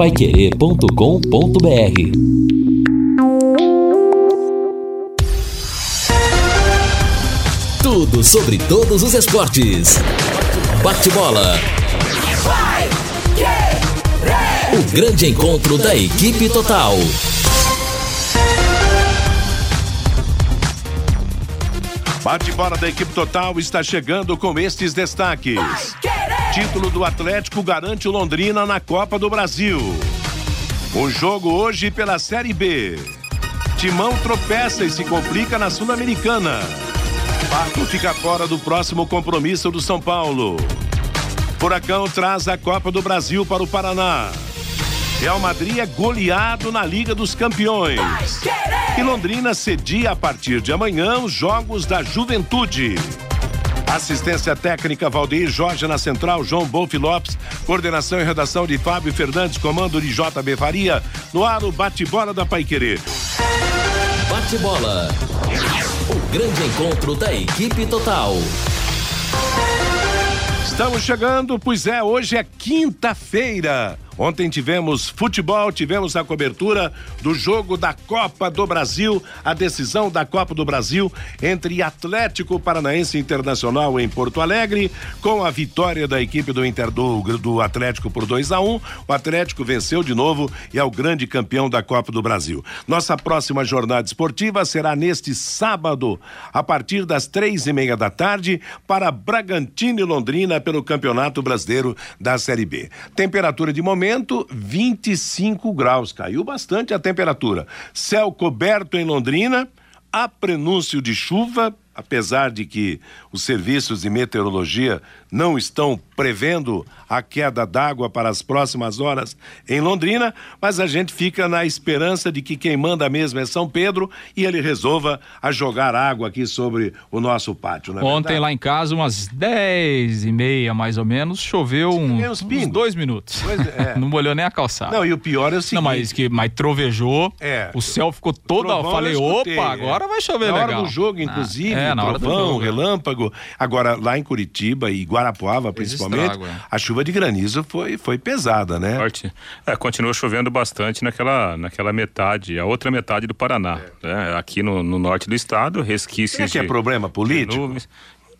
paiquerê.com.br Tudo sobre todos os esportes. Bate-bola. O grande encontro da equipe total. Bate-bola da equipe total está chegando com estes destaques. Título do Atlético garante o Londrina na Copa do Brasil. O jogo hoje pela Série B. Timão tropeça e se complica na Sul-Americana. Pato fica fora do próximo compromisso do São Paulo. Furacão traz a Copa do Brasil para o Paraná. Real Madrid é goleado na Liga dos Campeões. E Londrina cedia a partir de amanhã os Jogos da Juventude. Assistência técnica Valdeir Jorge na central, João Bolf Lopes, coordenação e redação de Fábio Fernandes, comando de JB Faria, no ar o bate-bola da Paiquerê. Bate-bola. O grande encontro da equipe total. Estamos chegando, pois é, hoje é quinta-feira. Ontem tivemos futebol, tivemos a cobertura do jogo da Copa do Brasil, a decisão da Copa do Brasil entre Atlético Paranaense Internacional em Porto Alegre, com a vitória da equipe do Inter do, do Atlético por 2 a 1 um. O Atlético venceu de novo e é o grande campeão da Copa do Brasil. Nossa próxima jornada esportiva será neste sábado, a partir das três e meia da tarde, para Bragantino e Londrina pelo Campeonato Brasileiro da Série B. Temperatura de momento momento, 25 graus. Caiu bastante a temperatura. Céu coberto em Londrina, há prenúncio de chuva, apesar de que os serviços de meteorologia não estão prevendo a queda d'água para as próximas horas em Londrina, mas a gente fica na esperança de que quem manda mesmo é São Pedro e ele resolva a jogar água aqui sobre o nosso pátio. É Ontem verdade? lá em casa, umas 10 e meia mais ou menos, choveu um, uns, uns dois minutos. Pois, é. não molhou nem a calçada. Não, e o pior é o seguinte... Não, mas, que, mas trovejou, é. o céu ficou todo... Falei, escutei, opa, agora vai chover na legal. Hora do jogo, inclusive, ah, é, na trovão, hora do jogo, relâmpago. Agora, lá em Curitiba e Guarapuava, principalmente, estrago, a chuva de granizo foi, foi pesada, né? Forte. É, continuou chovendo bastante naquela, naquela metade, a outra metade do Paraná. É. Né? Aqui no, no, norte do estado, resquícios. Será que é problema político?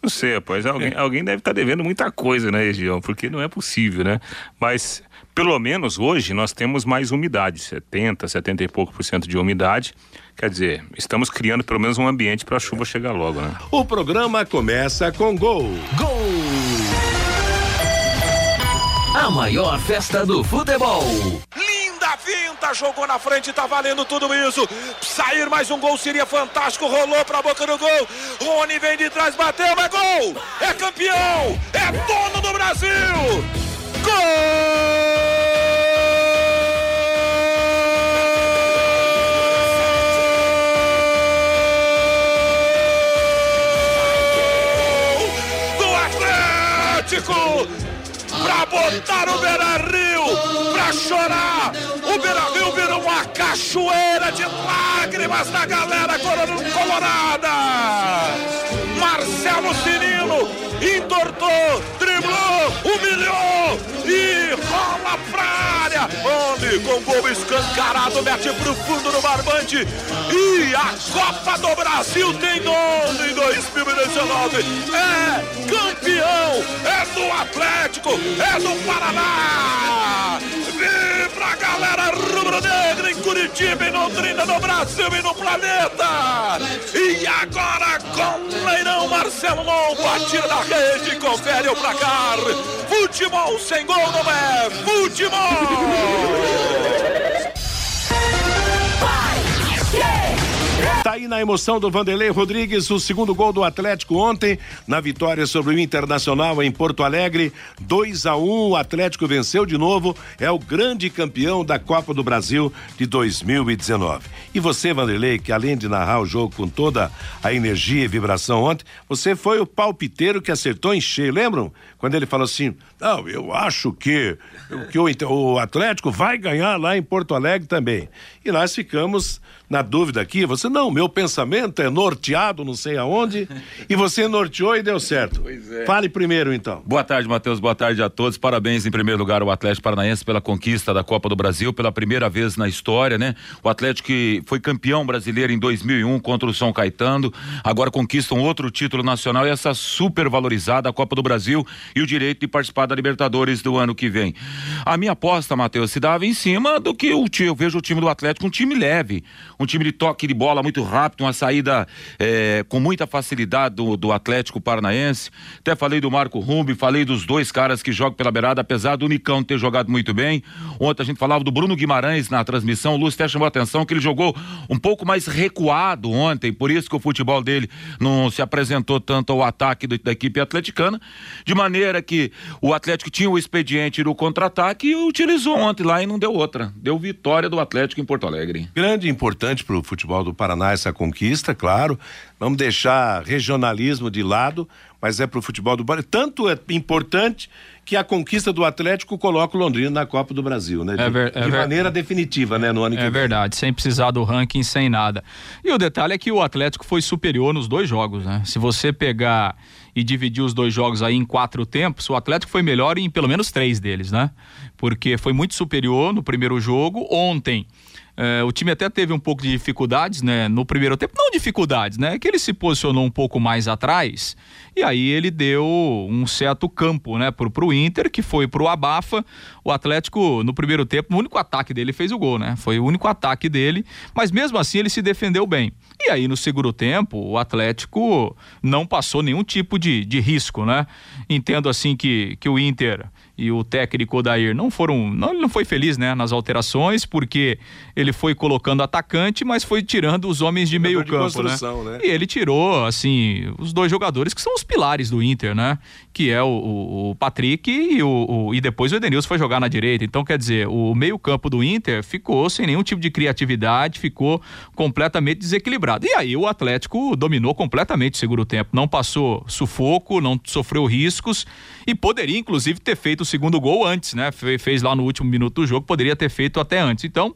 Não sei, pois alguém, é. alguém deve estar tá devendo muita coisa na região, porque não é possível, né? Mas pelo menos hoje nós temos mais umidade, 70, 70 e pouco por cento de umidade. Quer dizer, estamos criando pelo menos um ambiente para a chuva chegar logo, né? O programa começa com gol. Gol! A maior festa do futebol. Linda finta, jogou na frente, tá valendo tudo isso. Sair mais um gol seria fantástico, rolou pra boca do gol. Rony vem de trás, bateu, é gol! É campeão! É dono do Brasil! Gol! Botar o Beira Rio pra chorar. O Beira Rio virou uma cachoeira de lágrimas da galera colorada. Marcelo Cirino entortou, driblou, humilhou e rola pra área. Onde com gol escancarado mete pro fundo do barbante. E a Copa do Brasil tem dono em 2019. É campeão, é do Atlético, é do Paraná. Vibra galera rubro-negra Curitiba, em Londrina, no Brasil e no planeta. E agora com Leirão Marcelo Longo, atira da rede, confere o placar. Futebol sem gol não é futebol. Tá aí na emoção do Vanderlei Rodrigues, o segundo gol do Atlético ontem, na vitória sobre o Internacional em Porto Alegre. 2 a 1 um, o Atlético venceu de novo, é o grande campeão da Copa do Brasil de 2019. E você, Vanderlei, que além de narrar o jogo com toda a energia e vibração ontem, você foi o palpiteiro que acertou em cheio, lembram? Quando ele falou assim: Não, eu acho que, que o, o Atlético vai ganhar lá em Porto Alegre também. E nós ficamos na dúvida aqui, você não, meu pensamento é norteado, não sei aonde, e você norteou e deu certo. Pois é. Fale primeiro, então. Boa tarde, Matheus. Boa tarde a todos. Parabéns, em primeiro lugar, ao Atlético Paranaense pela conquista da Copa do Brasil, pela primeira vez na história, né? O Atlético que foi campeão brasileiro em 2001 contra o São Caetano, agora conquista um outro título nacional e essa super valorizada Copa do Brasil e o direito de participar da Libertadores do ano que vem. A minha aposta, Matheus, se dava em cima do que o eu vejo o time do Atlético um time leve, um time de toque de bola muito rápido, uma saída é, com muita facilidade do, do Atlético Paranaense. Até falei do Marco Rumbi, falei dos dois caras que jogam pela beirada, apesar do Nicão ter jogado muito bem. Ontem a gente falava do Bruno Guimarães na transmissão, o Lúcio até chamou a atenção que ele jogou um pouco mais recuado ontem, por isso que o futebol dele não se apresentou tanto ao ataque do, da equipe atleticana, de maneira que o Atlético tinha o expediente do contra-ataque e utilizou ontem lá e não deu outra. Deu vitória do Atlético em Porto Alegre. Grande e importante para o futebol do Paraná essa conquista, claro. Vamos deixar regionalismo de lado, mas é para o futebol do Paraná. Tanto é importante que a conquista do Atlético coloca o Londrina na Copa do Brasil, né? De, é ver, é de maneira definitiva, né? No ano que é vem. É verdade, sem precisar do ranking, sem nada. E o detalhe é que o Atlético foi superior nos dois jogos, né? Se você pegar e dividir os dois jogos aí em quatro tempos, o Atlético foi melhor em pelo menos três deles, né? Porque foi muito superior no primeiro jogo. Ontem é, o time até teve um pouco de dificuldades, né? No primeiro tempo, não dificuldades, né? Que ele se posicionou um pouco mais atrás e aí ele deu um certo campo, né? Pro, pro Inter, que foi pro Abafa. O Atlético, no primeiro tempo, no único ataque dele fez o gol, né? Foi o único ataque dele, mas mesmo assim ele se defendeu bem. E aí no segundo tempo, o Atlético não passou nenhum tipo de, de risco, né? Entendo assim que, que o Inter e o técnico Odair não foram, não, ele não foi feliz, né, nas alterações, porque ele foi colocando atacante, mas foi tirando os homens de meio de campo, né? né? E ele tirou, assim, os dois jogadores que são os pilares do Inter, né? Que é o, o Patrick e, o, o, e depois o Edenilson foi jogar na direita. Então, quer dizer, o meio campo do Inter ficou sem nenhum tipo de criatividade, ficou completamente desequilibrado. E aí o Atlético dominou completamente o segundo tempo, não passou sufoco, não sofreu riscos e poderia, inclusive, ter feito segundo gol antes, né? Fez lá no último minuto do jogo, poderia ter feito até antes. Então,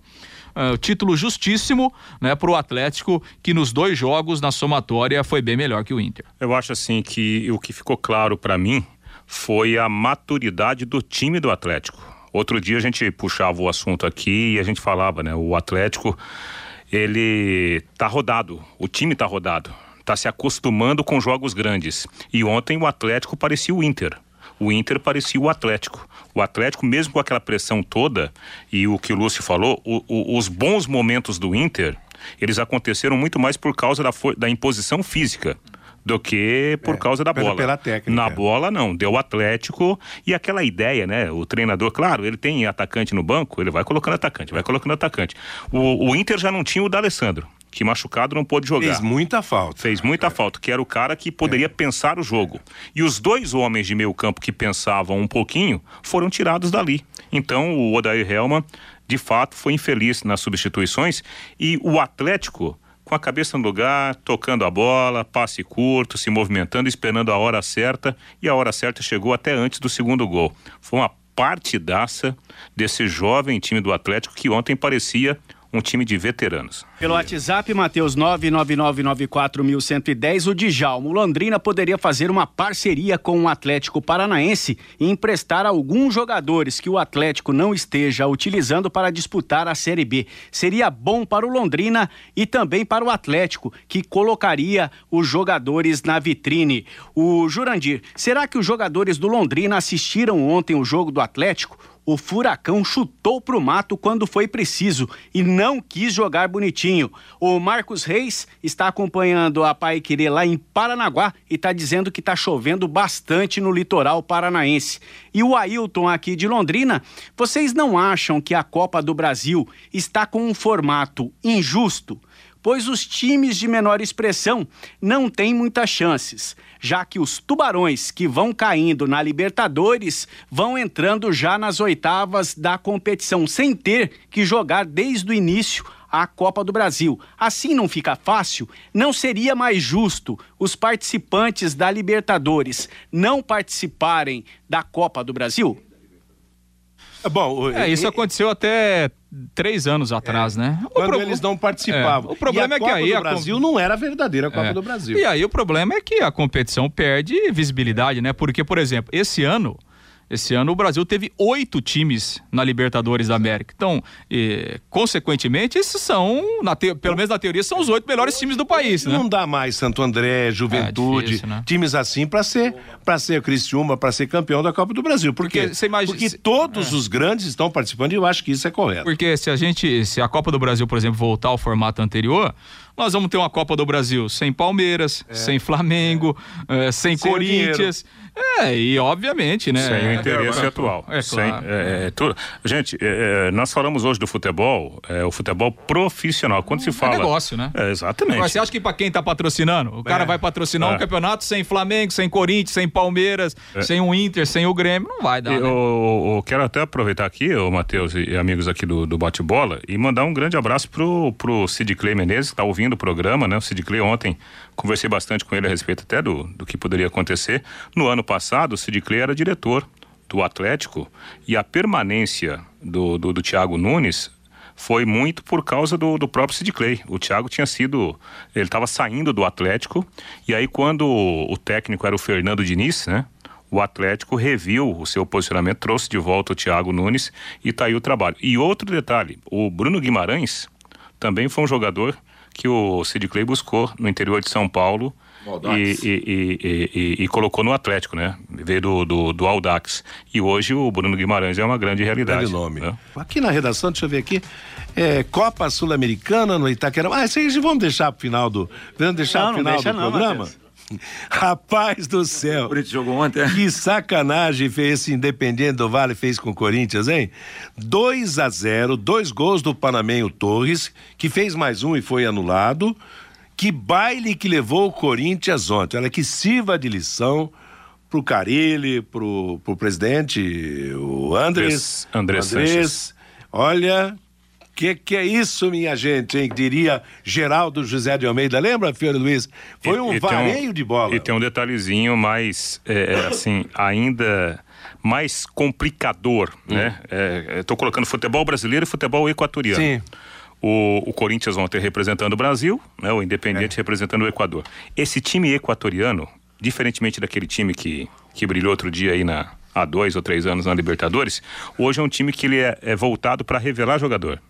uh, título justíssimo né, para o Atlético, que nos dois jogos, na somatória, foi bem melhor que o Inter. Eu acho assim que o que ficou claro para mim foi a maturidade do time do Atlético. Outro dia a gente puxava o assunto aqui e a gente falava, né? O Atlético, ele tá rodado, o time tá rodado, tá se acostumando com jogos grandes. E ontem o Atlético parecia o Inter o Inter parecia o Atlético. O Atlético, mesmo com aquela pressão toda, e o que o Lúcio falou, o, o, os bons momentos do Inter, eles aconteceram muito mais por causa da, da imposição física do que por é, causa da bola. Pela técnica. Na bola não, deu Atlético e aquela ideia, né? O treinador, claro, ele tem atacante no banco, ele vai colocando atacante, vai colocando atacante. O, o Inter já não tinha o D'Alessandro que machucado não pôde jogar. Fez muita falta. Fez muita falta, que era o cara que poderia é. pensar o jogo. E os dois homens de meio campo que pensavam um pouquinho foram tirados dali. Então o Odair Helman, de fato, foi infeliz nas substituições e o Atlético com a cabeça no lugar, tocando a bola, passe curto, se movimentando, esperando a hora certa, e a hora certa chegou até antes do segundo gol. Foi uma partidaça desse jovem time do Atlético que ontem parecia um time de veteranos. Pelo WhatsApp, Matheus 99994110, o Djalmo Londrina poderia fazer uma parceria com o Atlético Paranaense e emprestar alguns jogadores que o Atlético não esteja utilizando para disputar a Série B. Seria bom para o Londrina e também para o Atlético, que colocaria os jogadores na vitrine. O Jurandir, será que os jogadores do Londrina assistiram ontem o jogo do Atlético? O Furacão chutou pro mato quando foi preciso e não quis jogar bonitinho. O Marcos Reis está acompanhando a Pai Querer lá em Paranaguá e está dizendo que está chovendo bastante no litoral paranaense. E o Ailton aqui de Londrina, vocês não acham que a Copa do Brasil está com um formato injusto? Pois os times de menor expressão não têm muitas chances, já que os tubarões que vão caindo na Libertadores vão entrando já nas oitavas da competição, sem ter que jogar desde o início a Copa do Brasil. Assim não fica fácil? Não seria mais justo os participantes da Libertadores não participarem da Copa do Brasil? Bom, É, isso aconteceu até três anos atrás, né? O quando pro- eles não participavam. É, o problema a é que Copa aí do a Brasil não era a verdadeira Copa É. do Brasil. E aí o problema é que a competição perde visibilidade, né? Porque, por exemplo, esse ano, esse ano o Brasil teve oito times na Libertadores da América. Então, eh, consequentemente, esses são, na te- pelo menos na teoria, são os oito melhores times do país, né? Não dá mais Santo André, Juventude, É difícil, né? times assim para ser para ser Criciúma, para ser campeão da Copa do Brasil. Por Porque imagina- Porque todos os grandes estão participando e eu acho que isso é correto. Porque se a gente, se a Copa do Brasil, por exemplo, voltar ao formato anterior, nós vamos ter uma Copa do Brasil sem Palmeiras, sem Flamengo, sem, É. Sem o Corinthians. É, e obviamente, né? Sem o interesse é, atual. É, Sem, claro. é, é, tudo. Gente, é, é, nós falamos hoje do futebol, é, o futebol profissional. Quando se fala. negócio, né? É, exatamente. Mas você acha que pra quem tá patrocinando? O cara vai patrocinar um É. campeonato sem Flamengo, sem Corinthians, sem Palmeiras, sem o Inter, sem o Grêmio? Não vai dar, Eu, né? eu quero até aproveitar aqui, o Matheus e amigos aqui do, do Bate-Bola, e mandar um grande abraço pro, pro Sid Clay Menezes, que tá ouvindo o programa, né? O Sid Clay ontem, conversei bastante com ele a respeito até do, do que poderia acontecer. No ano passado, o Sid Clay era diretor do Atlético e a permanência do, do, do Thiago Nunes foi muito por causa do, do próprio Sid Clay. O Thiago tinha sido. Ele estava saindo do Atlético, e aí, quando o técnico era o Fernando Diniz, né? O Atlético reviu o seu posicionamento, trouxe de volta o Thiago Nunes e tá aí o trabalho. E outro detalhe: o Bruno Guimarães também foi um jogador que o Sid Clay buscou no interior de São Paulo e, e- e- e- colocou no Atlético, né? Veio do, do, do Aldax. E hoje o Bruno Guimarães é uma grande realidade. Grande nome. né? Aqui na redação, deixa eu ver aqui. É, Copa Sul-Americana no Itaquera. Ah, isso aí vamos deixar pro final do. Vamos deixar Não, pro não final deixa do não, programa? Matheus. Rapaz do céu. O Corinthians jogou ontem, é? Que sacanagem fez esse Independiente do Vale fez com o Corinthians, hein? 2 a 0, dois gols do Panamenho Torres, que fez mais um e foi anulado. Que baile que levou o Corinthians ontem. Olha que sirva de lição pro Carilli, pro, pro presidente, o Andrés. Andrés Andrés. Olha, que que é isso, minha gente, hein? Diria Geraldo José de Almeida. Lembra, Fiore Luiz? Foi um e vareio de bola. E tem um detalhezinho mais, é, é, assim, ainda mais complicador, Hum. né? É, Estou colocando futebol brasileiro e futebol equatoriano. Sim. O, o Corinthians ontem representando o Brasil, né? o É. Independente representando o Equador. Esse time equatoriano, diferentemente daquele time que, que brilhou outro dia aí na, há dois ou três anos na Libertadores, hoje é um time que ele é, é voltado para revelar jogador.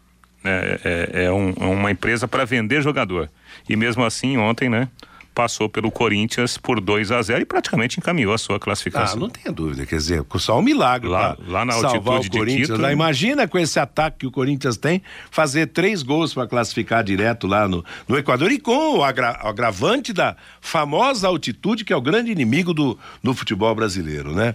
né? É, é um- é uma empresa para vender jogador. E mesmo assim, ontem, né? Passou pelo Corinthians por 2 a 0 e praticamente encaminhou a sua Ah, classificação. não tenha dúvida, quer dizer, só um milagre Lá- lá na altitude de Corinthians. Quito, lá. Imagina com esse ataque que o Corinthians tem, fazer três gols para classificar direto lá no, no Equador e com o agra- o agravante da famosa altitude que é o grande inimigo do, do futebol brasileiro, né?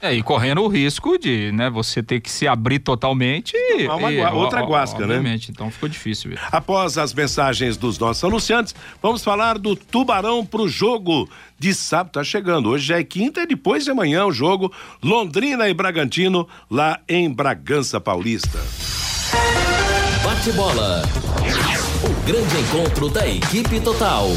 É, e correndo o risco de, né, você ter que se abrir totalmente e, Tomar uma e- outra guasca, né? obviamente, então ficou difícil. Após as mensagens dos nossos anunciantes, vamos falar do Tubarão pro jogo de sábado. Tá chegando. Hoje já é quinta e depois de amanhã o jogo Londrina e Bragantino lá em Bragança Paulista. Bate bola. O grande encontro da equipe total.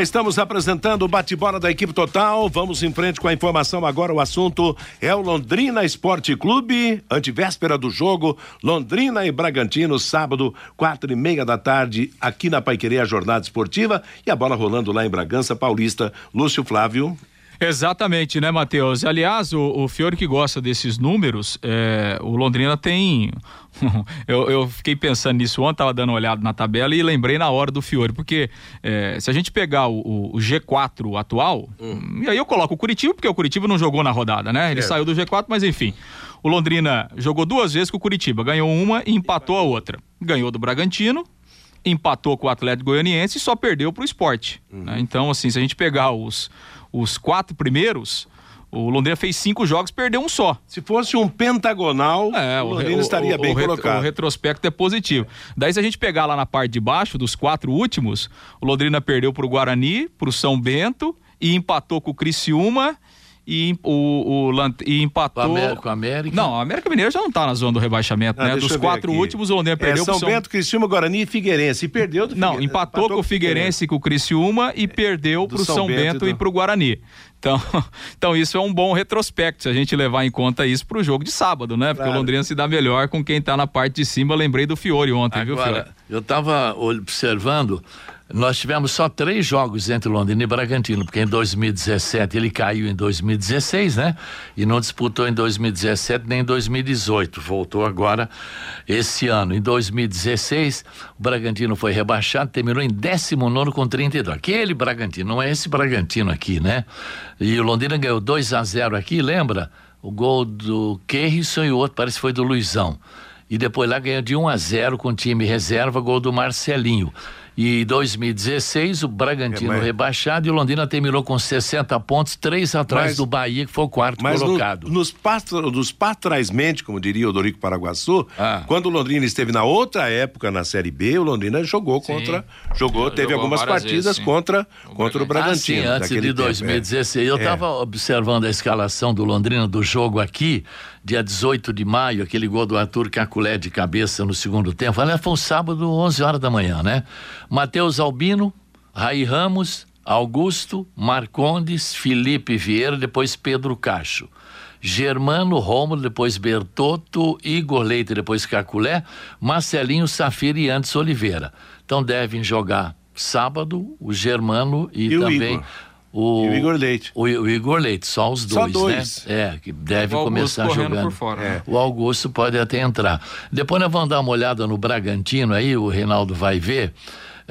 Estamos apresentando o bate-bola da equipe total. Vamos em frente com a informação agora. O assunto é o Londrina Esporte Clube, antivéspera do jogo. Londrina e Bragantino, sábado, quatro e meia da tarde, aqui na Paiquerê, a jornada esportiva. E a bola rolando lá em Bragança Paulista. Lúcio Flávio. Exatamente, né, Matheus? Aliás, o, o Fiore que gosta desses números, é, o Londrina tem. eu, eu fiquei pensando nisso ontem, tava dando uma olhada na tabela e lembrei na hora do Fiore, porque é, se a gente pegar o, o- o G4 atual, e aí eu coloco o Curitiba, porque o Curitiba não jogou na rodada, né? Ele saiu do G4, mas enfim. O Londrina jogou duas vezes com o Curitiba, ganhou uma e empatou a outra. Ganhou do Bragantino, empatou com o Atlético Goianiense e só perdeu pro esporte. né? Então, assim, se a gente pegar os, os quatro primeiros, o Londrina fez cinco jogos, perdeu um só. Se fosse um pentagonal, É, o Londrina estaria bem o colocado. O retrospecto é positivo. Daí, se a gente pegar lá na parte de baixo, dos quatro últimos, o Londrina perdeu pro Guarani, pro São Bento e empatou com o Criciúma e o, o, e empatou. O América, o América. Não, o América Mineiro já não está na zona do rebaixamento, ah, né? Dos quatro últimos, o Londrina é, perdeu São, São Bento, Criciúma, Guarani e Figueirense. E perdeu do Não, empatou, empatou com o Figueirense e com o Criciúma e perdeu para o São, São, Bento, Bento e, do... e para o Guarani. Então, então isso é um bom retrospecto, se a gente levar em conta isso para o jogo de sábado, né? Porque claro. o Londrina se dá melhor com quem está na parte de cima. Lembrei do Fiore ontem, Agora, viu, Fiore? Eu estava observando nós tivemos só três jogos entre Londrina e Bragantino, porque em 2017 ele caiu em 2016, né? E não disputou em 2017 nem em 2018. Voltou agora esse ano. Em 2016, o Bragantino foi rebaixado, terminou em 19 com 32. Aquele Bragantino, não é esse Bragantino aqui, né? E o Londrina ganhou 2 a 0 aqui, lembra? O gol do Kerrison e o outro parece que foi do Luizão. E depois lá ganhou de 1 a 0 com o time reserva, gol do Marcelinho. E em 2016, o Bragantino é, mas... rebaixado e o Londrina terminou com 60 pontos, três atrás mas... do Bahia, que foi o quarto colocado. No, nos, patro, nos patraismente, como diria o Dorico Paraguaçu, ah. quando o Londrina esteve na outra época na Série B, o Londrina jogou Sim. contra. Jogou, teve jogou algumas partidas vezes, contra, o contra o Bragantino. Ah, sim, antes de 2016. Tempo, é. Eu estava é. observando a escalação do Londrina do jogo aqui dia 18 de maio, aquele gol do Arthur Caculé de cabeça no segundo tempo. Aliás, foi um sábado, 11 horas da manhã, né? Matheus Albino, Raí Ramos, Augusto, Marcondes, Felipe Vieira, depois Pedro Cacho. Germano Rômulo, depois Bertotto, Igor Leite, depois Caculé, Marcelinho Safira e antes Oliveira. Então devem jogar sábado o Germano e, e também o, e o Igor Leite. O, o, Igor Leite, só os dois, só dois. né? É, que deve começar jogando. Fora, é. O Augusto pode até entrar. Depois nós vamos dar uma olhada no Bragantino aí, o Reinaldo vai ver.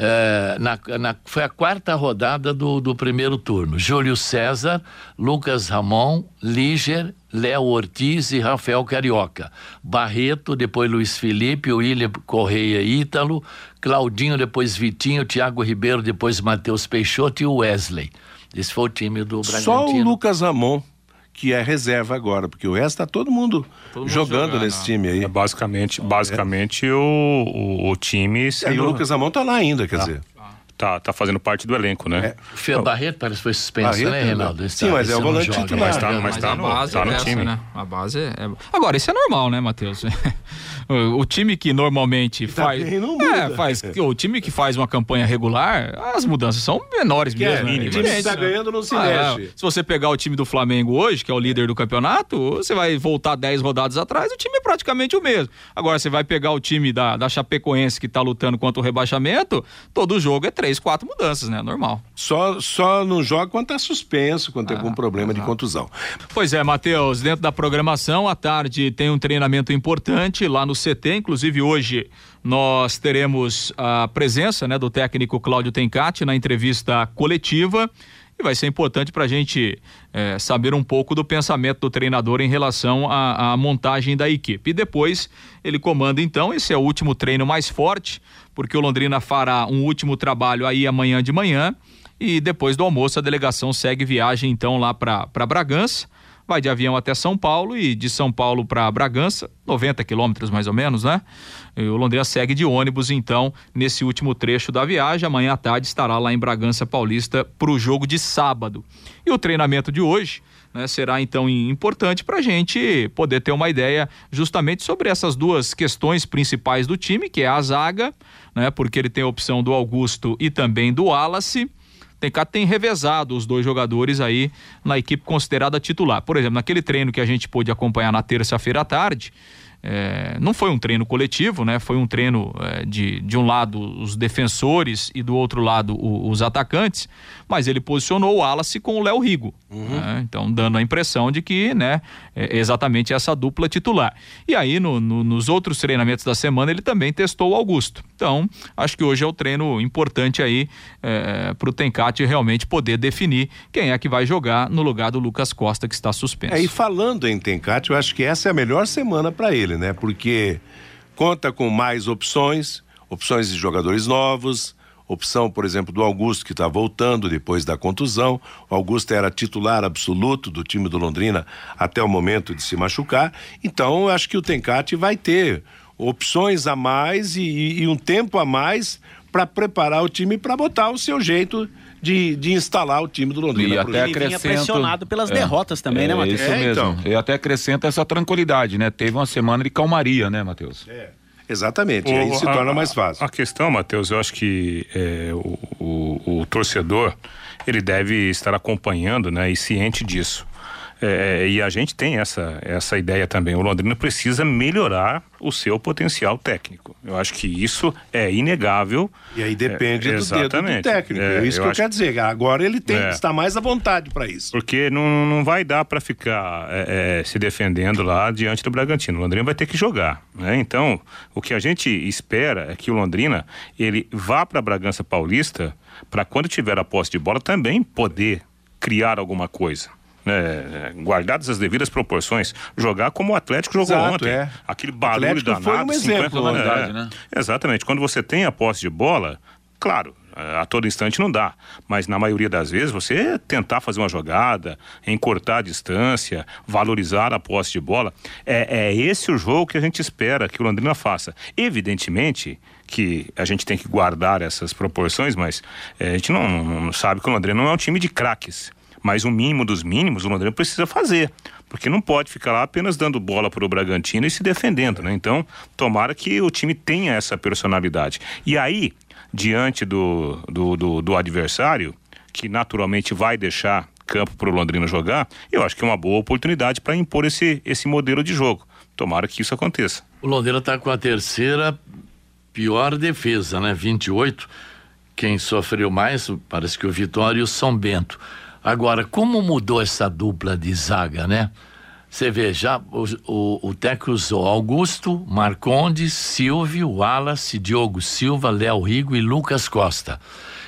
É, na, na, foi a quarta rodada do, do primeiro turno. Júlio César, Lucas Ramon, Líger, Léo Ortiz e Rafael Carioca. Barreto, depois Luiz Felipe, William Correia Ítalo, Claudinho, depois Vitinho, Thiago Ribeiro, depois Matheus Peixoto e Wesley. Esse foi o time do Bragantino. Só o Lucas Ramon que é reserva agora, porque o resto tá todo mundo, todo mundo jogando, jogando, nesse time aí. É basicamente, basicamente é. o, o, o, time. Sendo... É, e o Lucas Ramon tá lá ainda, quer ah. dizer tá, tá fazendo parte do elenco, né? É. Fio Barreto parece que foi suspenso, Barreto, né, Reinaldo? Sim, tá, mas é o volante titular. Mas tá, mas tá, no, base tá no essa, time. Né? A base é... Agora, isso é normal, né, Matheus? o, time que normalmente tá faz... é, faz... O time que faz uma campanha regular, as mudanças são menores que mesmo. É, né? O time que tá ganhando não se ah, mexe. É. Se você pegar o time do Flamengo hoje, que é o líder do campeonato, você vai voltar 10 rodadas atrás, o time é praticamente o mesmo. Agora, você vai pegar o time da, da Chapecoense que tá lutando contra o rebaixamento, todo jogo é três, quatro mudanças né? Normal. Só, só não joga quando tá suspenso, quando ah, tem algum problema exato. de contusão. Pois é, Matheus, dentro da programação, à tarde tem um treinamento importante lá no CT, inclusive hoje nós teremos a presença né, do técnico Cláudio Tencati na entrevista coletiva. E vai ser importante para a gente é, saber um pouco do pensamento do treinador em relação à, à, montagem da equipe. E depois ele comanda então, esse é o último treino mais forte, porque o Londrina fará um último trabalho aí amanhã de manhã. E depois do almoço a delegação segue viagem então lá para Bragança vai de avião até São Paulo e de São Paulo para Bragança, 90 quilômetros mais ou menos, né? E o Londrina segue de ônibus, então, nesse último trecho da viagem. Amanhã à tarde estará lá em Bragança Paulista para o jogo de sábado. E o treinamento de hoje. Né, será então importante para a gente poder ter uma ideia justamente sobre essas duas questões principais do time, que é a zaga, né, porque ele tem a opção do Augusto e também do Wallace Tencato tem revezado os dois jogadores aí na equipe considerada titular. Por exemplo, naquele treino que a gente pôde acompanhar na terça-feira à tarde, é, não foi um treino coletivo, né? Foi um treino é, de, de um lado os defensores e do outro lado o, os atacantes, mas ele posicionou o Wallace com o Léo Rigo. Uhum. Né? Então, dando a impressão de que, né, é exatamente essa dupla titular. E aí, no, no, nos outros treinamentos da semana, ele também testou o Augusto. Então, acho que hoje é o treino importante aí é, para o Tencate realmente poder definir quem é que vai jogar no lugar do Lucas Costa, que está suspenso. É, e falando em Tencate, eu acho que essa é a melhor semana para ele, né? Porque conta com mais opções, opções de jogadores novos, opção, por exemplo, do Augusto, que está voltando depois da contusão. O Augusto era titular absoluto do time do Londrina até o momento de se machucar. Então, eu acho que o Tencate vai ter opções a mais e, e um tempo a mais para preparar o time para botar o seu jeito de, de instalar o time do Londrina. E pro até jogo. Ele vinha acrescento- pressionado pelas É. derrotas também, né, É Matheus? Isso É, mesmo. então. E até acrescenta essa tranquilidade, né? Teve uma semana de calmaria, né, Matheus? Exatamente, aí se a- torna a- mais fácil. A questão, Matheus, eu acho que é, o, o- o torcedor ele deve estar acompanhando, né, e ciente disso. É, e a gente tem essa, essa ideia também. O Londrina precisa melhorar o seu potencial técnico. Eu acho que isso é inegável. E aí depende É, do dedo do técnico. É, É, isso eu que eu quero dizer. Agora ele tem É. estar mais à vontade para isso. Porque não, não vai dar para ficar é, é, se defendendo lá diante do Bragantino. O Londrina vai ter que jogar. Né? Então, o que a gente espera é que o Londrina ele vá para Bragança Paulista para quando tiver a posse de bola também poder criar alguma coisa. Né? guardadas as devidas proporções, jogar como o Atlético jogou Exato, ontem. é. Aquele barulho Atlético danado. foi um 50 exemplo, é, verdade, né? Exatamente. Quando você tem a posse de bola, claro, a todo instante não dá, mas na maioria das vezes você tentar fazer uma jogada, encurtar a distância, valorizar a posse de bola, é, é esse o jogo que a gente espera que o Londrina faça. Evidentemente que a gente tem que guardar essas proporções, mas é, a gente não, não sabe que o Londrina não é um time de craques. Mas o mínimo dos mínimos o Londrina precisa fazer. Porque não pode ficar lá apenas dando bola para o Bragantino e se defendendo, né? Então, tomara que o time tenha essa personalidade. E aí, diante do, do, do, do adversário, que naturalmente vai deixar campo para o Londrina jogar, eu acho que é uma boa oportunidade para impor esse, esse modelo de jogo. Tomara que isso aconteça. O Londrina está com a terceira pior defesa, né? 28. Quem sofreu mais, parece que o Vitória e o São Bento. Agora, como mudou essa dupla de zaga, né? Você vê, já o, o, o técnico usou Augusto, Marcondes, Silvio, Wallace, Diogo Silva, Léo Rigo e Lucas Costa.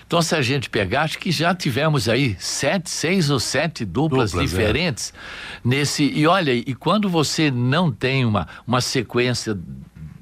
Então, se a gente pegar, acho que já tivemos aí sete, seis ou sete duplas, Duplas, é. diferentes nesse. E olha, e quando você não tem uma, uma sequência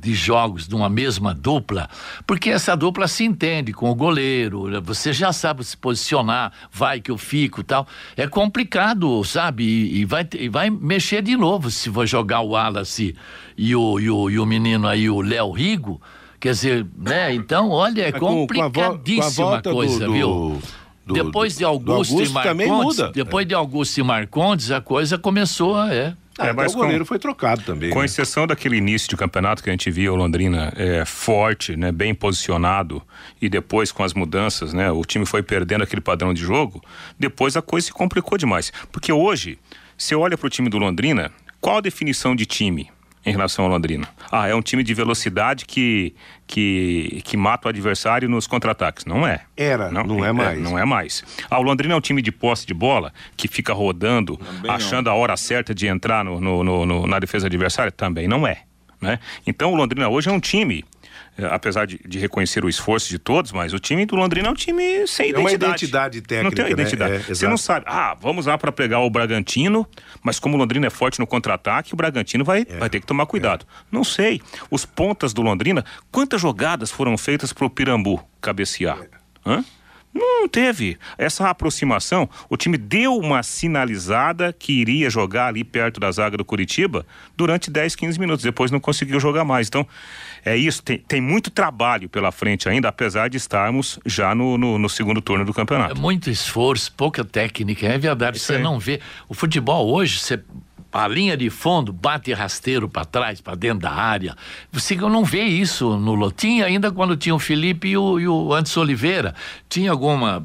de jogos de uma mesma dupla, porque essa dupla se entende com o goleiro, você já sabe se posicionar, vai que eu fico tal. É complicado, sabe? E, e vai, e vai mexer de novo se for jogar o Wallace e o, e o, e o menino aí, o Léo Rigo. Quer dizer, né? Então, olha, é a a complicadíssima do- coisa, do- viu? do- depois de Augusto, Augusto e Marcondes, depois de Augusto e Marcondes, a coisa começou a. É. Ah, até mas o goleiro com- foi trocado também. Com né? exceção daquele início de campeonato que a gente via o Londrina é, forte, né, bem posicionado, e depois com as mudanças, né, o time foi perdendo aquele padrão de jogo, depois a coisa se complicou demais. Porque hoje, você olha para o time do Londrina, qual a definição de time? Em relação ao Londrina. Ah, é um time de velocidade que, que, que mata o adversário nos contra-ataques. Não é. Era, não é mais. não é mais. Ah, o Londrina é um time de posse de bola que fica rodando, Também achando a hora certa de entrar no, no- no- no- na defesa adversária? Também não é. Né? Então o Londrina hoje é um time, apesar de, de reconhecer o esforço de todos, mas o time do Londrina é um time sem É uma identidade. identidade Não técnica, tem uma né? identidade. É, Você não sabe, ah, vamos lá para pegar o Bragantino, mas como o Londrina é forte no contra-ataque, o Bragantino vai, É, vai ter que tomar cuidado. Não sei. Os pontas do Londrina, quantas jogadas foram feitas pro Pirambu cabecear? É. Hã? Não teve. Essa aproximação, o time deu uma sinalizada que iria jogar ali perto da zaga do Curitiba durante 10, 15 minutos. Depois não conseguiu jogar mais. Então, é isso. Tem, tem muito trabalho pela frente ainda, apesar de estarmos já no, no, no segundo turno do É campeonato. muito esforço, pouca técnica, é verdade. Você aí. não vê. O futebol hoje, você. A linha de fundo bate rasteiro para trás, para dentro da área. Você não vê isso no Lotinha, ainda quando tinha o Felipe e o, e o Anderson Oliveira. Tinha alguma.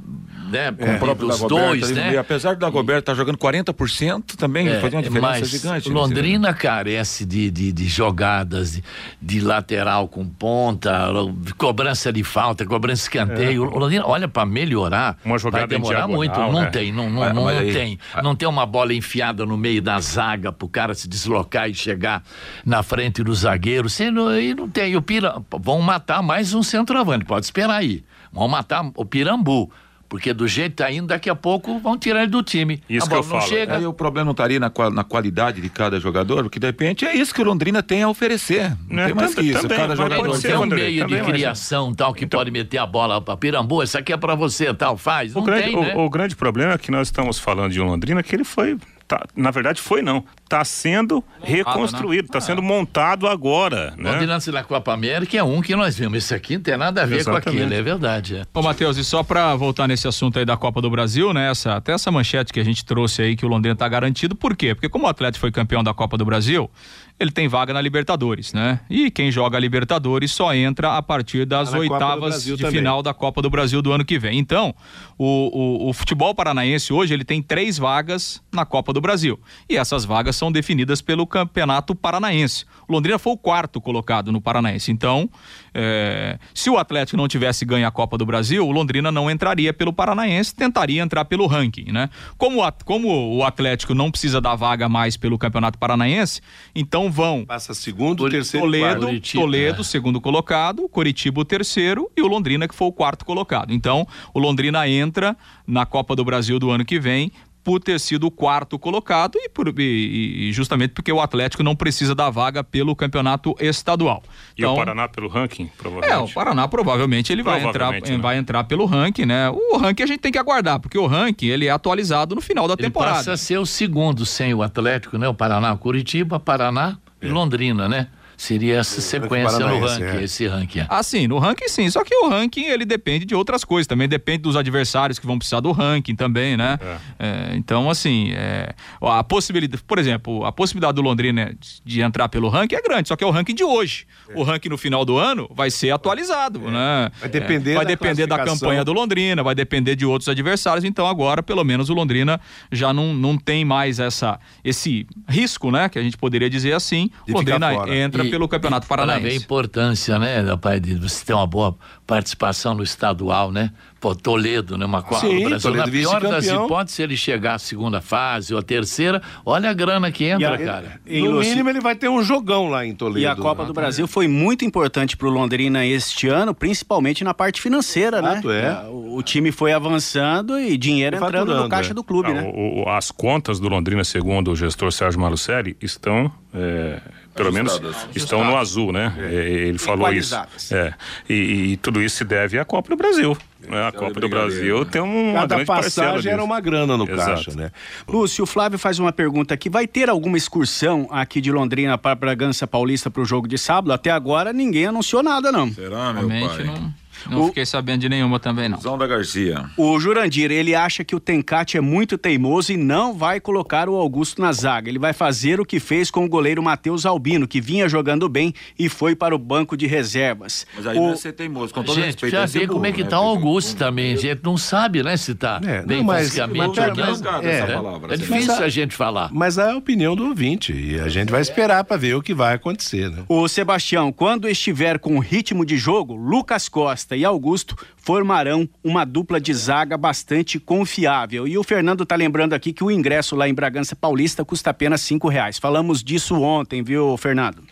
Né, O próprio dos dois, né? e apesar do Dagoberto estar jogando 40%, também É, fazia uma diferença gigante. né? Londrina carece de, de, de jogadas de, de lateral com ponta, cobrança de falta, cobrança de escanteio. O Londrina, olha, para melhorar, Uma jogada vai em demorar diagonal, muito. Não né? tem, não, não, Mas- não, mas não aí- tem. Não tem uma bola enfiada no meio da zaga pro cara se deslocar e chegar na frente do zagueiro. Não, e não tem. E o Pira, vão matar mais um centroavante, pode esperar aí. Vão matar o Pirambu. Porque do jeito que tá indo, daqui a pouco vão tirar ele do time. Isso a que eu falo. chega. Aí o problema não estaria na, qual- na qualidade de cada jogador, porque de repente é isso que o Londrina tem a oferecer. Não Né, tem mais que isso. também, cada jogador tem um meio de mas- criação tal que pode meter a bola pra Pirambu, isso aqui é pra você tal, faz. O Não grande, tem, o- né? o grande problema é que nós estamos falando de um Londrina que ele foi tá, na verdade foi não, está sendo reconstruído, está né? sendo montado agora, né? Londrinense da Copa América é um que nós vimos. Esse aqui não tem nada a ver Exatamente. com aquilo, é verdade. É. Ô, Matheus, e só pra voltar nesse assunto aí da Copa do Brasil, né? Essa, até essa manchete que a gente trouxe aí que o Londrina tá garantido, por quê? Porque como o Atlético foi campeão da Copa do Brasil, ele tem vaga na Libertadores, né? E quem joga a Libertadores só entra a partir das Tá na oitavas de também. final da Copa do Brasil do ano que vem. Então, o, o, o futebol paranaense hoje ele tem três vagas na Copa do Brasil. E essas vagas são definidas pelo Campeonato Paranaense. O Londrina foi o quarto colocado no Paranaense. Então, é, se o Atlético não tivesse ganho a Copa do Brasil, o Londrina não entraria pelo Paranaense, tentaria entrar pelo ranking, né? Como, a- como o Atlético não precisa da vaga mais pelo Campeonato Paranaense, então vão Passa segundo, terceiro e Toledo. Curitiba, Toledo, é. segundo colocado, Coritiba o terceiro e o Londrina que foi o quarto colocado. Então, o Londrina entra na Copa do Brasil do ano que vem por ter sido o quarto colocado e, por- e- e justamente porque o Atlético não precisa da vaga pelo campeonato estadual. E o Paraná pelo ranking, É, o provavelmente. Paraná provavelmente ele vai entrar, Provavelmente, né? vai entrar pelo ranking, né? O ranking a gente tem que aguardar, porque o ranking ele é atualizado no final da Ele temporada. passa a ser o segundo sem o Atlético, né? O Paraná, Curitiba, Paraná e Londrina, né? Seria essa sequência no ranking, é. esse ranking. é. Ah, sim, no ranking sim. Só que o ranking ele depende de outras coisas. Também depende dos adversários que vão precisar do ranking também, né? É, então, assim, é, a possibilidade, por exemplo, a possibilidade do Londrina de, de entrar pelo ranking é grande, só que é o ranking de hoje. O ranking no final do ano vai ser atualizado, né? Vai depender É, vai da depender da campanha do Londrina, vai depender de outros adversários. Então, agora, pelo menos, o Londrina já não, não tem mais essa, esse risco, né? Que a gente poderia dizer assim. De O Londrina entra E- pelo Campeonato e Para a Paranaense. importância, né, rapaz, de você ter uma boa participação no estadual, né? Pô, Toledo, né? Uma Copa Sim, do Brasil. Toledo Na pior das hipóteses, se ele chegar à segunda fase ou à terceira, olha a grana que entra, a- cara. E, No Lúcio, mínimo ele vai ter um jogão lá em Toledo. E a Copa né? do Brasil foi muito importante para o Londrina este ano, principalmente na parte financeira, né? Fato é. O, o time foi avançando e dinheiro Foi entrando no caixa é. do clube, Ah, né? o- as contas do Londrina, segundo o gestor Sérgio Malucelli, estão, é, pelo menos, estão no azul, né? É, Ele falou isso. É. E, e tudo isso se deve à Copa do Brasil. né? A Copa do Brasil tem um- uma Cada grande passagem era uma grana no Exato. caixa, né? Lúcio, o Flávio faz uma pergunta aqui. Vai ter alguma excursão aqui de Londrina para Bragança Paulista para o jogo de sábado? Até agora ninguém anunciou nada, não. Será, meu Realmente pai? não, não O- fiquei sabendo de nenhuma também, não. Zão da Garcia. O Jurandir, ele acha que o Tencate é muito teimoso e não vai colocar o Augusto na zaga. Ele vai fazer o que fez com o goleiro Matheus Albino, que vinha jogando bem e foi para o banco de reservas. Mas aí O- não é ser teimoso, com todo Gente, respeito. já é ver como é que né, tá o? Augusto também. A gente não sabe, né, se tá É, não, bem mas- fisicamente mas- não. mas- é, essa palavra, É você difícil Mas a gente falar. Mas é a opinião do ouvinte e a gente vai esperar para ver o que vai acontecer, né? O Sebastião, quando estiver com ritmo de jogo, Lucas Costa e Augusto formarão uma dupla de zaga bastante confiável. E o Fernando tá lembrando aqui que o ingresso lá em Bragança Paulista custa apenas cinco reais. Falamos disso ontem, viu, Fernando?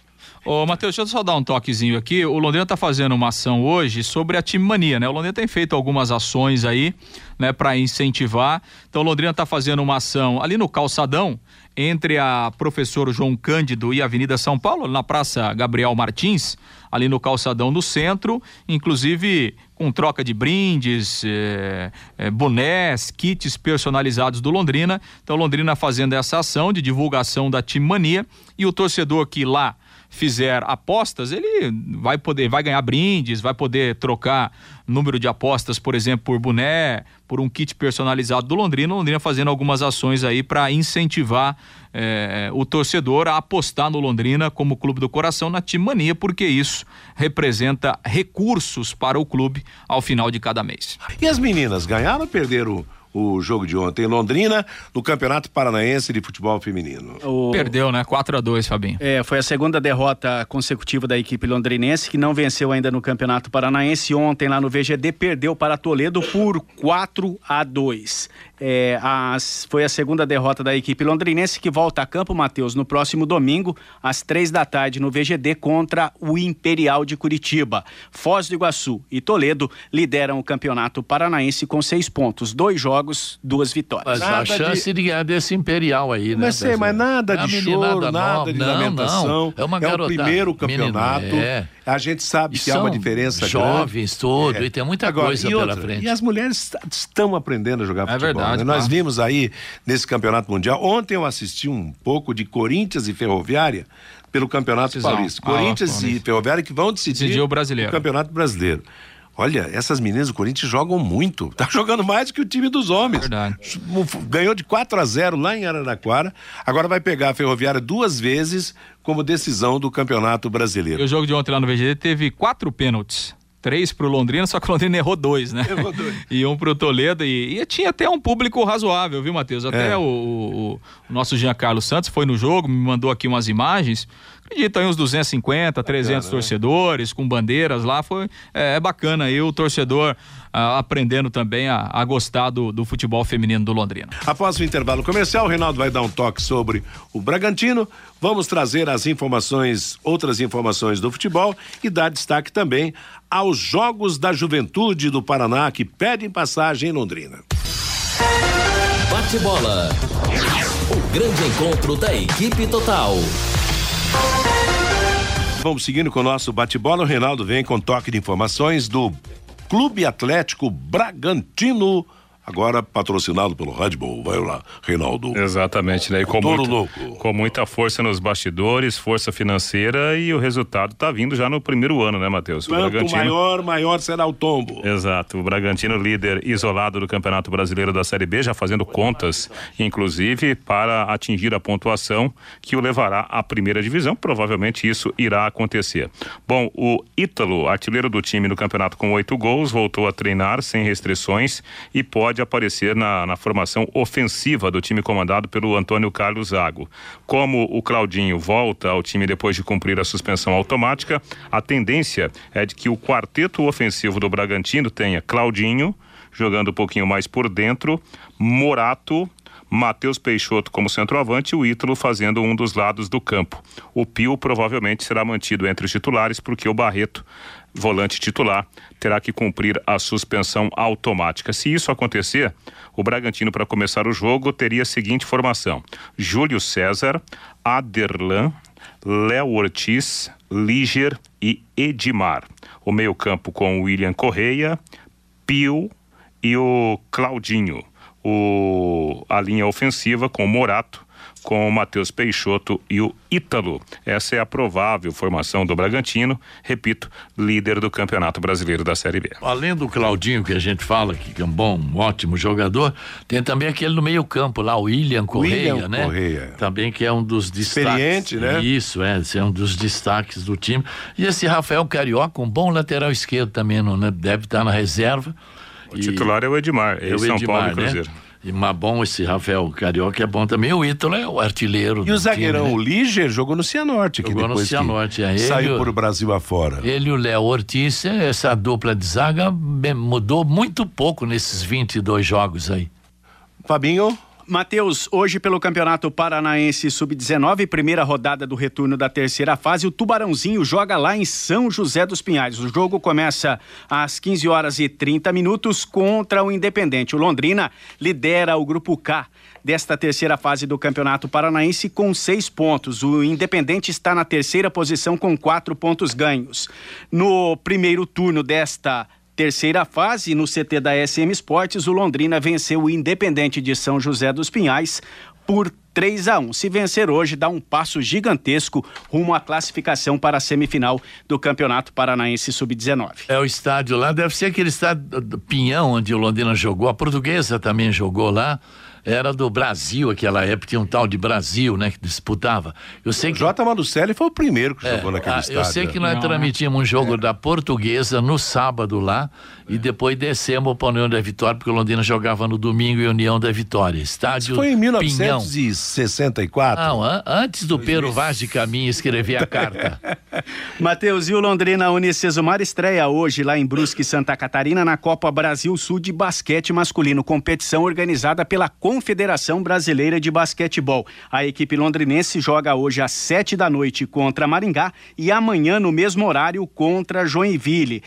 Ô, Matheus, deixa eu só dar um toquezinho aqui. O Londrina tá fazendo uma ação hoje sobre a time mania, né? O Londrina tem feito algumas ações aí, né, para incentivar. Então, o Londrina tá fazendo uma ação ali no calçadão entre a Professor João Cândido e a Avenida São Paulo, na Praça Gabriel Martins, ali no calçadão do centro, inclusive com troca de brindes, eh, eh, bonés, kits personalizados do Londrina. Então, Londrina fazendo essa ação de divulgação da time mania e o torcedor que lá fizer apostas, ele vai poder, vai ganhar brindes, vai poder trocar número de apostas, por exemplo, por boné, por um kit personalizado do Londrina. O Londrina fazendo algumas ações aí para incentivar eh, o torcedor a apostar no Londrina como clube do coração na Time Mania, porque isso representa recursos para o clube ao final de cada mês. E as meninas ganharam ou perderam o, jogo de ontem em Londrina, no Campeonato Paranaense de Futebol Feminino? O- Perdeu, né? 4 a 2 Fabinho. É, foi a segunda derrota consecutiva da equipe londrinense, que não venceu ainda no Campeonato Paranaense. Ontem, lá no VGD, perdeu para Toledo por 4 a 2. É, as- foi a segunda derrota da equipe londrinense, que volta a campo, Matheus, no próximo domingo, às três da tarde, no VGD, contra o Imperial de Curitiba. Foz do Iguaçu e Toledo lideram o Campeonato Paranaense com seis pontos. Dois jogos jogos, duas vitórias. Mas a chance de... ganhar desse Imperial aí, né? Mas sei, mas nada de choro, nada de não, lamentação. Não. É uma garota. É o primeiro campeonato. Menino, é. A gente sabe e que há uma diferença jovens, grande. tudo, é. e tem muita Agora, coisa outra, pela frente. E as mulheres estão aprendendo a jogar é futebol. Verdade, né? Nós vimos aí nesse campeonato mundial. Ontem eu assisti um pouco de Corinthians e Ferroviária pelo Campeonato. Paulista. Corinthians ah, e Ferroviária que vão decidir Decidiu o brasileiro. o Campeonato Brasileiro. Olha, essas meninas do Corinthians jogam muito. Tá jogando mais que o time dos homens. Verdade. Ganhou de 4 a 0 lá em Araraquara. Agora vai pegar a Ferroviária duas vezes como decisão do Campeonato Brasileiro. E o jogo de ontem lá no VGD teve quatro pênaltis três pro Londrina, só que o Londrina errou dois, né? Errou dois. e um pro Toledo. E, e tinha até um público razoável, viu, Matheus? Até é. o, o, o, nosso Giancarlo Santos foi no jogo, me mandou aqui umas imagens acredito aí uns 250, 300 bacana, torcedores, né? com bandeiras lá, foi é, é bacana aí o torcedor ah, aprendendo também a, a gostar do, do, futebol feminino do Londrina. Após o intervalo comercial, o Reinaldo vai dar um toque sobre o Bragantino, vamos trazer as informações, outras informações do futebol e dar destaque também aos Jogos da Juventude do Paraná que pedem passagem em Londrina. Bate bola. O grande encontro da equipe total. Vamos seguindo com o nosso bate-bola. O Reinaldo vem com toque de informações do Clube Atlético Bragantino agora patrocinado pelo Red Bull. Vai lá, Reinaldo. Exatamente, né? E com, muito, louco. com muita força nos bastidores, força financeira e o resultado está vindo já no primeiro ano, né, Matheus? Quanto Bragantino... maior, maior será o tombo. Exato. O Bragantino, líder isolado do Campeonato Brasileiro da Série B, já fazendo contas, inclusive, para atingir a pontuação que o levará à primeira divisão. Provavelmente isso irá acontecer. Bom, o Ítalo, artilheiro do time no campeonato com oito gols, voltou a treinar sem restrições e pode pode aparecer na, na formação ofensiva do time comandado pelo Antônio Carlos Zago. Como o Claudinho volta ao time depois de cumprir a suspensão automática, a tendência é de que o quarteto ofensivo do Bragantino tenha Claudinho jogando um pouquinho mais por dentro, Morato, Matheus Peixoto como centroavante e o Ítalo fazendo um dos lados do campo. O Pio provavelmente será mantido entre os titulares porque o Barreto volante titular, terá que cumprir a suspensão automática. Se isso acontecer, o Bragantino, para começar o jogo, teria a seguinte formação: Júlio César, Aderlan, Léo Ortiz, Líger e Edmar. O meio-campo com William Correia, Pio e o Claudinho. O, a linha ofensiva com Morato, com o Matheus Peixoto e o Ítalo. Essa é a provável formação do Bragantino, repito, líder do Campeonato Brasileiro da Série B. Além do Claudinho, que a gente fala que é um bom, um ótimo jogador, tem também aquele no meio-campo lá, o William Correia, William né? Correia. Também que é um dos destaques. Experiente, né? Isso, é, é um dos destaques do time. E esse Rafael Carioca, um bom lateral esquerdo também, não, né? deve estar na reserva. O e... titular é o Edmar, é o São Edmar, Paulo e né? Cruzeiro. Né? E mas bom esse Rafael Carioca é bom também. O Ítalo é o artilheiro. E o zagueirão, time, né? o Liger, jogou no Cianorte. Jogou no Cianorte, é. Saiu por o Brasil afora. Ele e o Léo Ortiz, essa dupla de zaga mudou muito pouco nesses 22 jogos aí. Fabinho? Matheus, hoje pelo Campeonato Paranaense Sub-19, primeira rodada do retorno da terceira fase, o Tubarãozinho joga lá em São José dos Pinhais. O jogo começa às 15 horas e 30 minutos contra o Independente. O Londrina lidera o grupo K desta terceira fase do Campeonato Paranaense com seis pontos. O Independente está na terceira posição com quatro pontos ganhos. No primeiro turno desta Terceira fase, no CT da SM Esportes, o Londrina venceu o Independente de São José dos Pinhais por 3 a 1. Se vencer hoje, dá um passo gigantesco rumo à classificação para a semifinal do Campeonato Paranaense Sub-19. É o estádio lá, deve ser aquele estádio do Pinhão, onde o Londrina jogou. A portuguesa também jogou lá era do Brasil, aquela época, tinha um tal de Brasil, né, que disputava. Eu sei que... J. Malucelli foi o primeiro que é, jogou naquele a, estádio. Eu sei que nós Não, transmitimos um jogo é. da Portuguesa no sábado lá, e depois descemos para a União da Vitória, porque o Londrina jogava no domingo e União da Vitória. Estádio Isso foi em 1964? Não, an antes do Pedro Vaz de Caminho escrever a carta. Matheus, e o Londrina Unicesumar estreia hoje lá em Brusque, Santa Catarina, na Copa Brasil Sul de Basquete Masculino, competição organizada pela Confederação Brasileira de Basquetebol. A equipe londrinense joga hoje às sete da noite contra Maringá e amanhã no mesmo horário contra Joinville.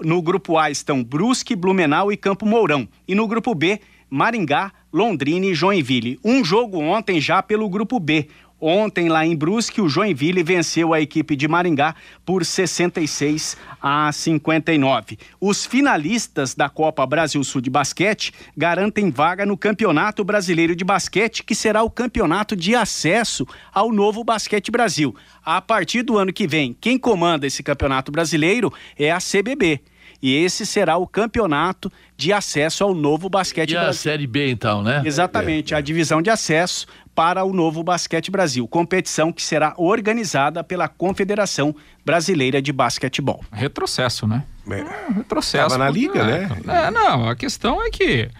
No grupo A estão Brusque, Blumenau e Campo Mourão. E no grupo B, Maringá, Londrina e Joinville. Um jogo ontem já pelo grupo B. Ontem, lá em Brusque, o Joinville venceu a equipe de Maringá por 66 a 59. Os finalistas da Copa Brasil Sul de Basquete garantem vaga no Campeonato Brasileiro de Basquete, que será o campeonato de acesso ao novo Basquete Brasil. A partir do ano que vem, quem comanda esse campeonato brasileiro é a CBB. E esse será o campeonato de acesso ao novo basquete e Brasil. a Série B, então, né? Exatamente, a divisão de acesso para o novo Basquete Brasil, competição que será organizada pela Confederação Brasileira de Basquetebol. Retrocesso, né? É. Retrocesso. Tava na liga, é, né? É, não, a questão é que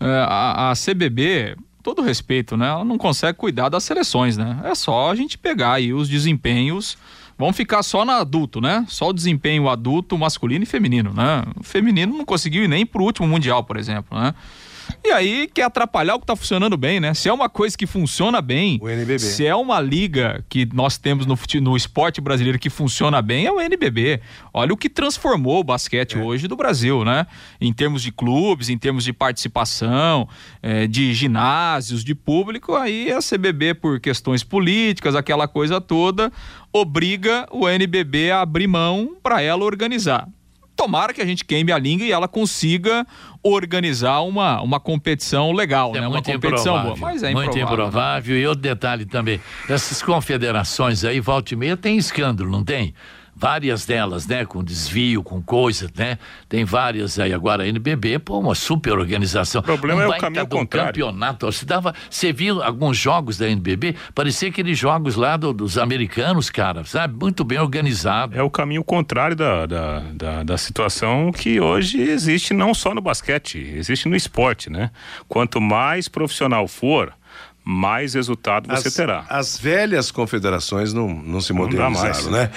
é, a, a CBB, todo respeito, né? Ela não consegue cuidar das seleções, né? É só a gente pegar aí os desempenhos. Vamos ficar só no adulto, né? Só o desempenho adulto, masculino e feminino, né? O feminino não conseguiu ir nem pro último mundial, por exemplo, né? E aí quer atrapalhar o que está funcionando bem, né? Se é uma coisa que funciona bem, se é uma liga que nós temos no, no esporte brasileiro que funciona bem, é o NBB. Olha o que transformou o basquete hoje do Brasil, né? Em termos de clubes, em termos de participação, eh, de ginásios, de público, aí a CBB, por questões políticas, aquela coisa toda, obriga o NBB a abrir mão para ela organizar. Tomara que a gente queime a língua e ela consiga organizar uma, uma competição legal, É né? muito uma competição improvável. boa. Mas é muito improvável. improvável. E outro detalhe também: essas confederações aí, volta e meia, tem escândalo, não tem? Várias delas, né? Com desvio, com coisa, né? Tem várias aí. Agora, a NBB, pô, uma super organização. O problema é o caminho contrário. campeonato. Você, dava, você viu alguns jogos da NBB? Parecia aqueles jogos lá do- dos americanos, cara, sabe? Muito bem organizado. É o caminho contrário da, da, da, da situação que hoje existe não só no basquete, existe no esporte, né? Quanto mais profissional for, mais resultado você as, terá. As velhas confederações não, não se modernizaram, mais. né?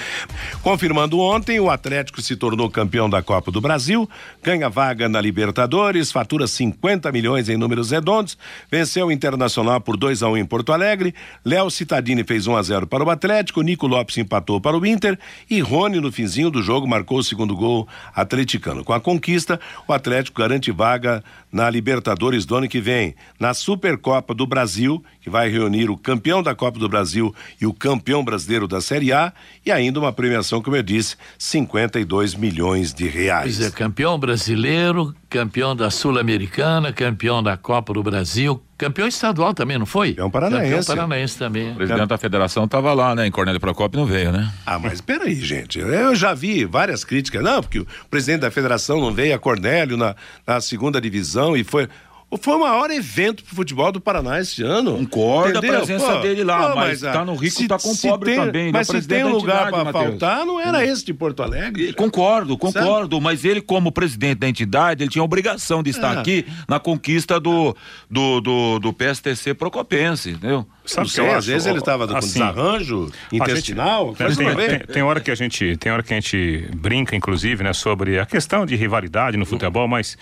Confirmando ontem, o Atlético se tornou campeão da Copa do Brasil, ganha vaga na Libertadores, fatura 50 milhões em números redondos, venceu o Internacional por 2 a 1 em Porto Alegre, Léo Cittadini fez 1 a 0 para o Atlético, Nico Lopes empatou para o Inter e Rony no finzinho do jogo marcou o segundo gol atleticano. Com a conquista, o Atlético garante vaga na Libertadores do ano que vem, na Supercopa do Brasil, que vai reunir o campeão da Copa do Brasil e o campeão brasileiro da Série A, e ainda uma premiação, como eu disse, 52 milhões de reais. Pois é, campeão brasileiro, campeão da Sul-Americana, campeão da Copa do Brasil, campeão estadual também, não foi? Campeão paranaense. Campeão paranaense também. O presidente da federação estava lá, né? Em Cornélio Procópio não veio, né? Ah, mas peraí, gente. Eu já vi várias críticas. Não, porque o presidente da federação não veio a Cornélio na, na segunda divisão e foi. Foi o maior evento pro futebol do Paraná esse ano. Concordo a Entendeu? presença dele lá, mas ah, tá no rico, se- tá com o pobre tem- também, Mas o se tem da lugar Matheus. faltar, não era esse de Porto Alegre. E Concordo, concordo, mas ele como presidente da entidade, ele tinha a obrigação de estar É. aqui na conquista do do, do, do PSTC Procopense, entendeu? Não o que sei, eu às acho? vezes ele estava com Assim, desarranjo A gente- intestinal. tem, tem- tem hora que a gente tem hora que a gente brinca inclusive né sobre a questão de rivalidade no futebol mas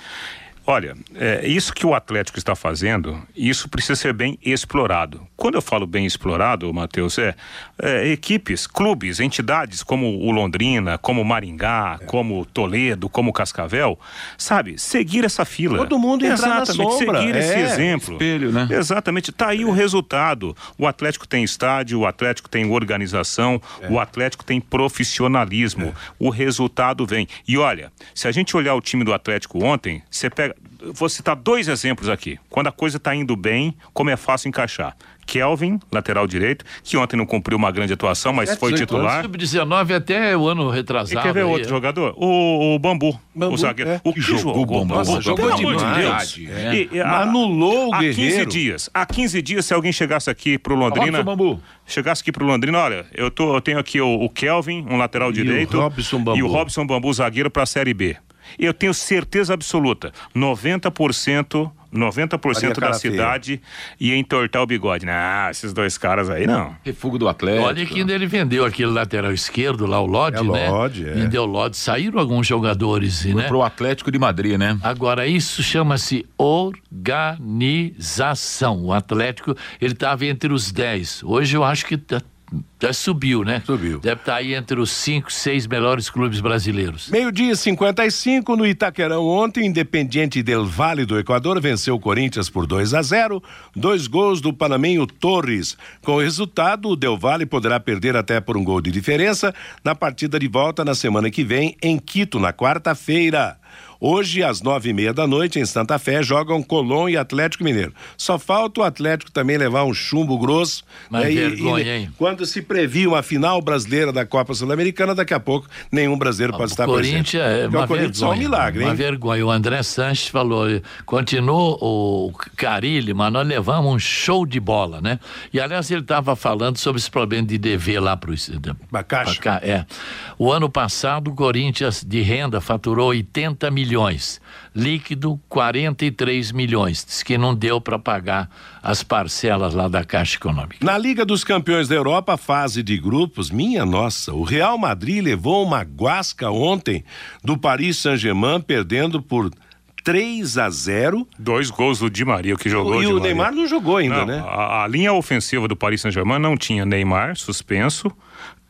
Olha, é, isso que o Atlético está fazendo, isso precisa ser bem explorado. Quando eu falo bem explorado, Matheus, é, é, equipes, clubes, entidades como o Londrina, como o Maringá, como Toledo, como o Cascavel, sabe, seguir essa fila. Todo mundo entrar na Exatamente, sombra, seguir esse é, exemplo. espelho, né? Exatamente, tá aí o resultado. O Atlético tem estádio, o Atlético tem organização, o Atlético tem profissionalismo. O resultado vem. E olha, se a gente olhar o time do Atlético ontem, você pega. Vou citar dois exemplos aqui. Quando a coisa tá indo bem, como é fácil encaixar. Kelvin, lateral direito, que ontem não cumpriu uma grande atuação, mas foi 18 titular. Sub-19 até o ano E retrasado. quer ver aí, outro é. jogador? O, o Bambu, Bambu, o zagueiro. é. O Que jogou jogou, o Bambu, Nossa, jogou pelo amor de Deus. é. E- e a- Anulou o há 15 Guerreiro. dias. Há 15 dias, se alguém chegasse aqui pro Londrina. Robson Bambu. Chegasse aqui pro Londrina, olha, eu, tô, eu tenho aqui o, o Kelvin, um lateral direito. Robson Bambu. E o Robson Bambu, zagueiro pra Série B. Eu tenho certeza absoluta, 90%. 90% Faria da feia. cidade ia entortar o bigode. Não, esses dois caras aí não. Refugo do Atlético. Olha que ainda ele vendeu aquele lateral esquerdo lá, o Lodge, É, né? Lodge, é. Vendeu o Lodge. Saíram alguns jogadores, Foi né? pro Atlético de Madrid, né? Agora, isso chama-se organização. O Atlético, ele estava entre os 10. Hoje eu acho que tá, já subiu, né? Subiu. Deve estar aí entre os cinco, seis melhores clubes brasileiros. Meio-dia 55 no Itaquerão ontem, Independiente del Vale do Equador venceu o Corinthians por 2 a 0, dois gols do panamenho Torres. Com o resultado, o Del Valle poderá perder até por um gol de diferença na partida de volta na semana que vem em Quito, na quarta-feira. Hoje, às nove e meia da noite, em Santa Fé, jogam Colón e Atlético Mineiro. Só falta o Atlético também levar um chumbo grosso. Mas né? E- vergonha, e- hein? Quando se previa uma final brasileira da Copa Sul-Americana, daqui a pouco nenhum brasileiro pode estar o Corinthians presente. é uma o Corinthians é um vergonha. milagre, Uma hein? vergonha. O André Sanches falou, continua o Carilli, mas nós levamos um show de bola, né? E aliás, ele estava falando sobre esse problema de dever lá para Pra caixa. É. O ano passado, o Corinthians de renda faturou 80 milhões. Líquido, 43 milhões. Diz que não deu para pagar as parcelas lá da Caixa Econômica. Na Liga dos Campeões da Europa, fase de grupos, minha nossa, o Real Madrid levou uma guasca ontem do Paris Saint-Germain, perdendo por 3 a 0. Dois gols do Di Maria, que jogou e o. Neymar não jogou ainda, Não, né? a, a linha ofensiva do Paris Saint-Germain não tinha Neymar, suspenso,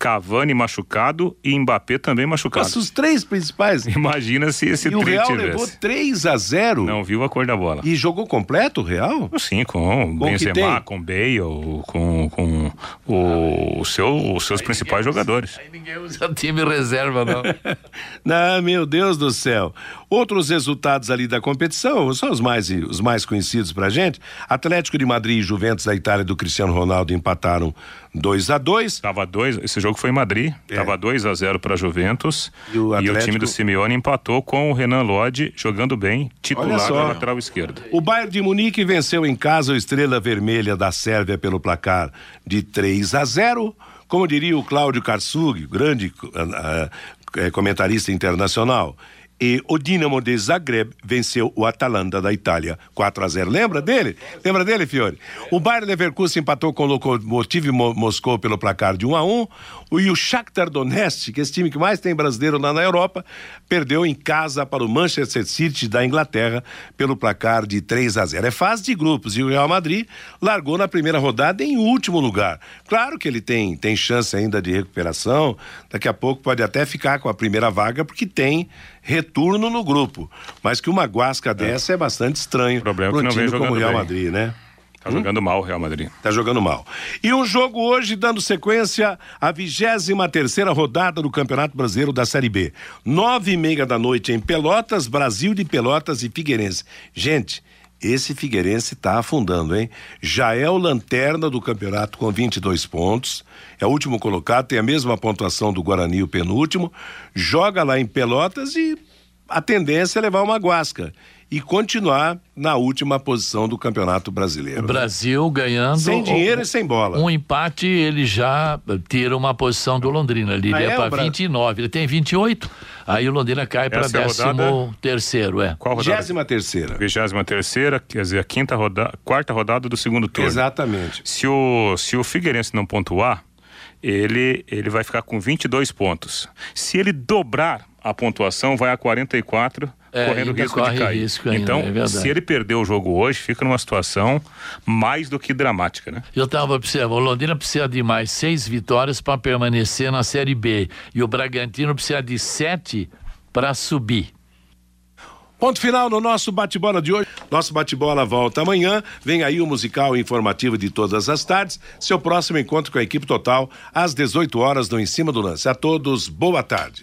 Cavani machucado e Mbappé também machucado. Nossa, os três principais. Imagina se esse E o Real tivesse. levou 3 a 0. Não viu a cor da bola. E jogou completo o Real? Sim, com Com Benzema, com Bale, com, com o, o seu, os seus principais jogadores. Aí ninguém usa time reserva, não. Não, meu Deus do céu. Outros resultados ali da competição, são os mais, os mais conhecidos pra gente. Atlético de Madrid e Juventus da Itália do Cristiano Ronaldo empataram 2 a 2 Tava dois, esse jogo foi em Madrid, É. tava 2 a 0 para Juventus E o e o Atlético- time do Simeone empatou com o Renan Lodge jogando bem, titular só. da lateral esquerda. O Bayern de Munique venceu em casa o Estrela Vermelha da Sérvia pelo placar de 3 a 0. Como diria o Cláudio Karsug, grande ah, eh, comentarista internacional. E o Dinamo de Zagreb venceu o Atalanta da Itália 4 a 0. Lembra dele? Lembra dele, Fiore? O Bayern Leverkusen empatou com o Lokomotiv Mo- Moscou pelo placar de 1 a 1. O- E o Shakhtar Donetsk, que é esse time que mais tem brasileiro lá na Europa, perdeu em casa para o Manchester City da Inglaterra pelo placar de 3 a 0. É fase de grupos e o Real Madrid largou na primeira rodada em último lugar. Claro que ele tem, tem chance ainda de recuperação, daqui a pouco pode até ficar com a primeira vaga porque tem retorno no grupo. Mas que uma guasca dessa é bastante estranho O problema é para um não vem time como o Real bem. Madrid, né? Tá jogando mal o Real Madrid. Tá jogando mal. E um jogo hoje dando sequência à 23 terceira rodada do Campeonato Brasileiro da Série B. Nove e meia da noite em Pelotas, Brasil de Pelotas e Figueirense. Gente, esse Figueirense tá afundando, hein? Já é o lanterna do campeonato com 22 pontos. É o último colocado, tem a mesma pontuação do Guarani, o penúltimo. Joga lá em Pelotas e a tendência é levar uma guasca e continuar na última posição do Campeonato Brasileiro. O Brasil ganhando. Sem dinheiro um- e sem bola. Um empate, ele já tira uma posição do Londrina. Ele Ah, é, é, para Bra- 29. Ele tem 28. Aí o Londrina cai para Essa é rodada? terceiro, é. Qual rodada? 23 terceira. 23 terceira, quer dizer, a quinta rodada, quarta rodada do segundo turno. Exatamente. Se o, se o Figueirense não pontuar, ele, ele vai ficar com 22 pontos. Se ele dobrar a pontuação, vai a 44, É, correndo risco corre de cair. risco ainda, então, é se ele perder o jogo hoje, fica numa situação mais do que dramática, né? Eu estava observando, o Londrina precisa de mais seis vitórias para permanecer na Série B. E o Bragantino precisa de sete para subir. Ponto final no nosso bate-bola de hoje. Nosso bate-bola volta amanhã. Vem aí o musical informativo de todas as tardes. Seu próximo encontro com a equipe total às 18 horas no Em Cima do Lance. A todos, boa tarde.